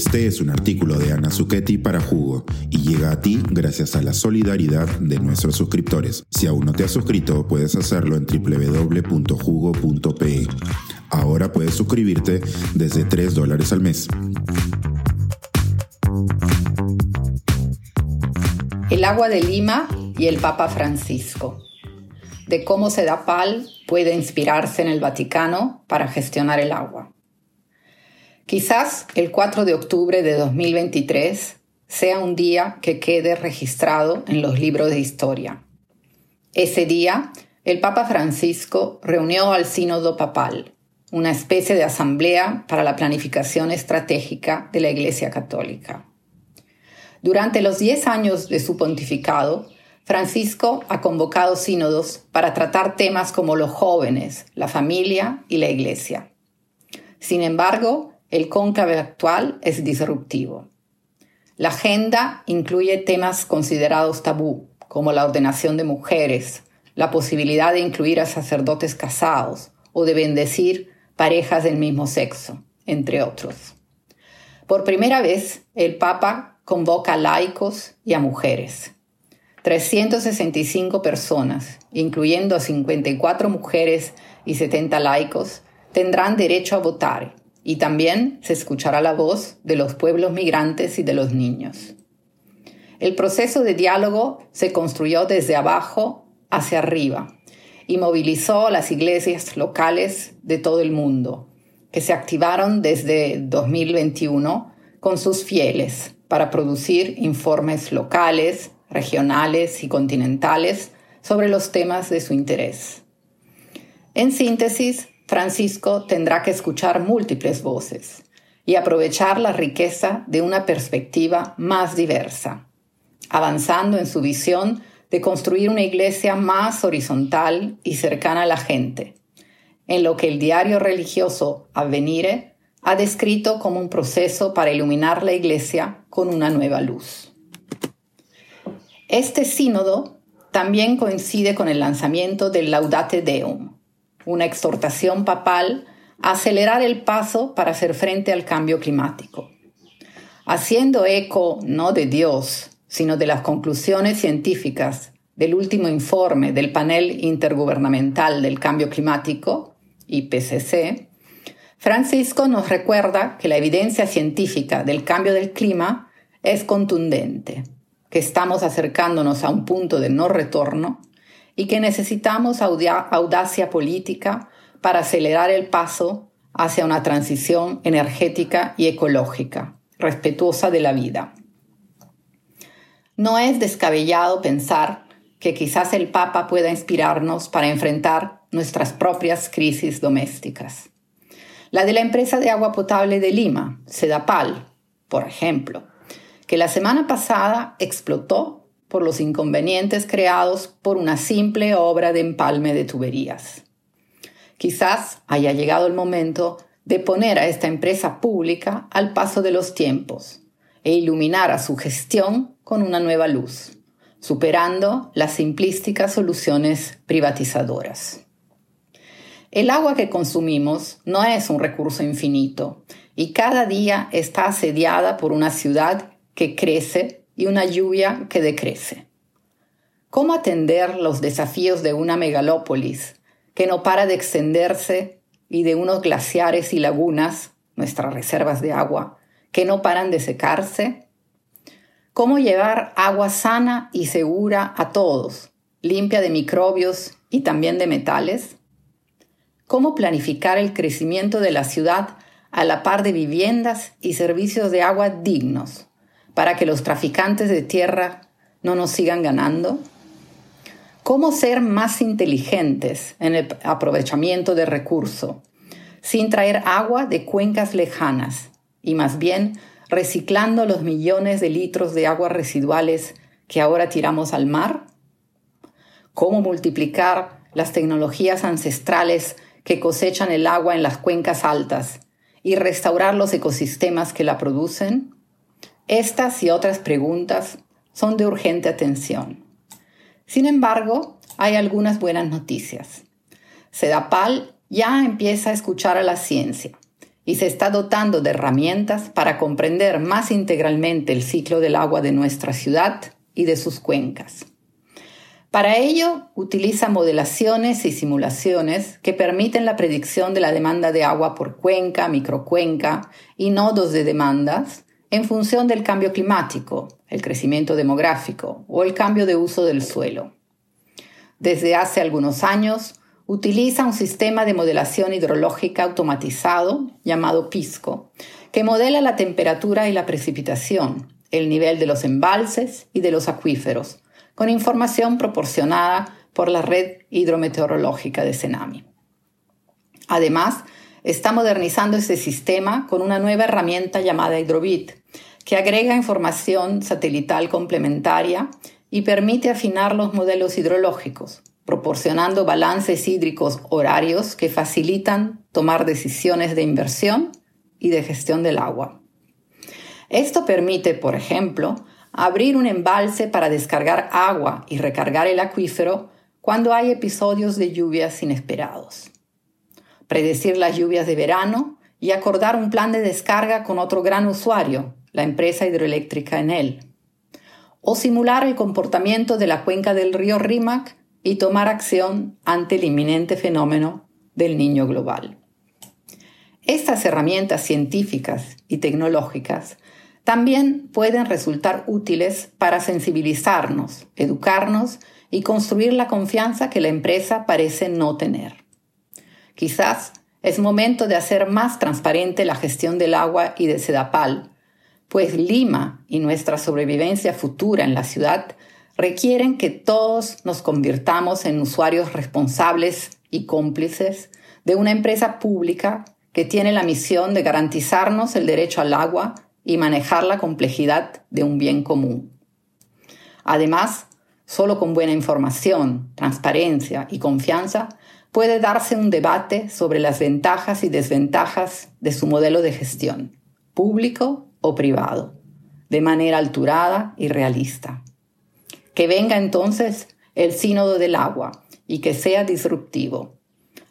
Este es un artículo de Ana Zucchetti para Jugo y llega a ti gracias a la solidaridad de nuestros suscriptores. Si aún no te has suscrito, puedes hacerlo en www.jugo.pe. Ahora puedes suscribirte desde 3 dólares al mes. El agua de Lima y el Papa Francisco. De cómo Sedapal puede inspirarse en el Vaticano para gestionar el agua. Quizás el 4 de octubre de 2023 sea un día que quede registrado en los libros de historia. Ese día, el Papa Francisco reunió al Sínodo Papal, una especie de asamblea para la planificación estratégica de la Iglesia Católica. Durante los 10 años de su pontificado, Francisco ha convocado sínodos para tratar temas como los jóvenes, la familia y la Iglesia. Sin embargo, el cónclave actual es disruptivo. La agenda incluye temas considerados tabú, como la ordenación de mujeres, la posibilidad de incluir a sacerdotes casados o de bendecir parejas del mismo sexo, entre otros. Por primera vez, el Papa convoca a laicos y a mujeres. 365 personas, incluyendo a 54 mujeres y 70 laicos, tendrán derecho a votar y también se escuchará la voz de los pueblos migrantes y de los niños. El proceso de diálogo se construyó desde abajo hacia arriba y movilizó a las iglesias locales de todo el mundo, que se activaron desde 2021 con sus fieles para producir informes locales, regionales y continentales sobre los temas de su interés. En síntesis, Francisco tendrá que escuchar múltiples voces y aprovechar la riqueza de una perspectiva más diversa, avanzando en su visión de construir una iglesia más horizontal y cercana a la gente, en lo que el diario religioso Avvenire ha descrito como un proceso para iluminar la iglesia con una nueva luz. Este sínodo también coincide con el lanzamiento del Laudate Deum, una exhortación papal a acelerar el paso para hacer frente al cambio climático. Haciendo eco no de Dios, sino de las conclusiones científicas del último informe del Panel Intergubernamental del Cambio Climático, IPCC, Francisco nos recuerda que la evidencia científica del cambio del clima es contundente, que estamos acercándonos a un punto de no retorno y que necesitamos audacia política para acelerar el paso hacia una transición energética y ecológica, respetuosa de la vida. No es descabellado pensar que quizás el Papa pueda inspirarnos para enfrentar nuestras propias crisis domésticas. La de la empresa de agua potable de Lima, Sedapal, por ejemplo, que la semana pasada explotó por los inconvenientes creados por una simple obra de empalme de tuberías. Quizás haya llegado el momento de poner a esta empresa pública al paso de los tiempos e iluminar a su gestión con una nueva luz, superando las simplísticas soluciones privatizadoras. El agua que consumimos no es un recurso infinito y cada día está asediada por una ciudad que crece y una lluvia que decrece. ¿Cómo atender los desafíos de una megalópolis que no para de extenderse y de unos glaciares y lagunas, nuestras reservas de agua, que no paran de secarse? ¿Cómo llevar agua sana y segura a todos, limpia de microbios y también de metales? ¿Cómo planificar el crecimiento de la ciudad a la par de viviendas y servicios de agua dignos? Para que los traficantes de tierra no nos sigan ganando? ¿Cómo ser más inteligentes en el aprovechamiento de recursos sin traer agua de cuencas lejanas y más bien reciclando los millones de litros de aguas residuales que ahora tiramos al mar? ¿Cómo multiplicar las tecnologías ancestrales que cosechan el agua en las cuencas altas y restaurar los ecosistemas que la producen? Estas y otras preguntas son de urgente atención. Sin embargo, hay algunas buenas noticias. Sedapal ya empieza a escuchar a la ciencia y se está dotando de herramientas para comprender más integralmente el ciclo del agua de nuestra ciudad y de sus cuencas. Para ello, utiliza modelaciones y simulaciones que permiten la predicción de la demanda de agua por cuenca, microcuenca y nodos de demandas en función del cambio climático, el crecimiento demográfico o el cambio de uso del suelo. Desde hace algunos años, utiliza un sistema de modelación hidrológica automatizado llamado PISCO, que modela la temperatura y la precipitación, el nivel de los embalses y de los acuíferos, con información proporcionada por la red hidrometeorológica de Senami. Además, está modernizando este sistema con una nueva herramienta llamada Hydrobit, que agrega información satelital complementaria y permite afinar los modelos hidrológicos, proporcionando balances hídricos horarios que facilitan tomar decisiones de inversión y de gestión del agua. Esto permite, por ejemplo, abrir un embalse para descargar agua y recargar el acuífero cuando hay episodios de lluvias inesperados. Predecir las lluvias de verano y acordar un plan de descarga con otro gran usuario, la empresa hidroeléctrica Enel. O simular el comportamiento de la cuenca del río Rímac y tomar acción ante el inminente fenómeno del niño global. Estas herramientas científicas y tecnológicas también pueden resultar útiles para sensibilizarnos, educarnos y construir la confianza que la empresa parece no tener. Quizás es momento de hacer más transparente la gestión del agua y de Sedapal, pues Lima y nuestra sobrevivencia futura en la ciudad requieren que todos nos convirtamos en usuarios responsables y cómplices de una empresa pública que tiene la misión de garantizarnos el derecho al agua y manejar la complejidad de un bien común. Además, solo con buena información, transparencia y confianza puede darse un debate sobre las ventajas y desventajas de su modelo de gestión, público o privado, de manera alturada y realista. Que venga entonces el sínodo del agua y que sea disruptivo.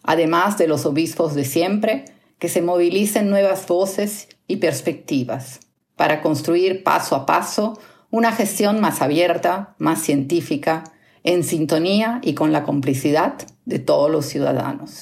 Además de los obispos de siempre, que se movilicen nuevas voces y perspectivas para construir paso a paso una gestión más abierta, más científica, en sintonía y con la complicidad de todos los ciudadanos.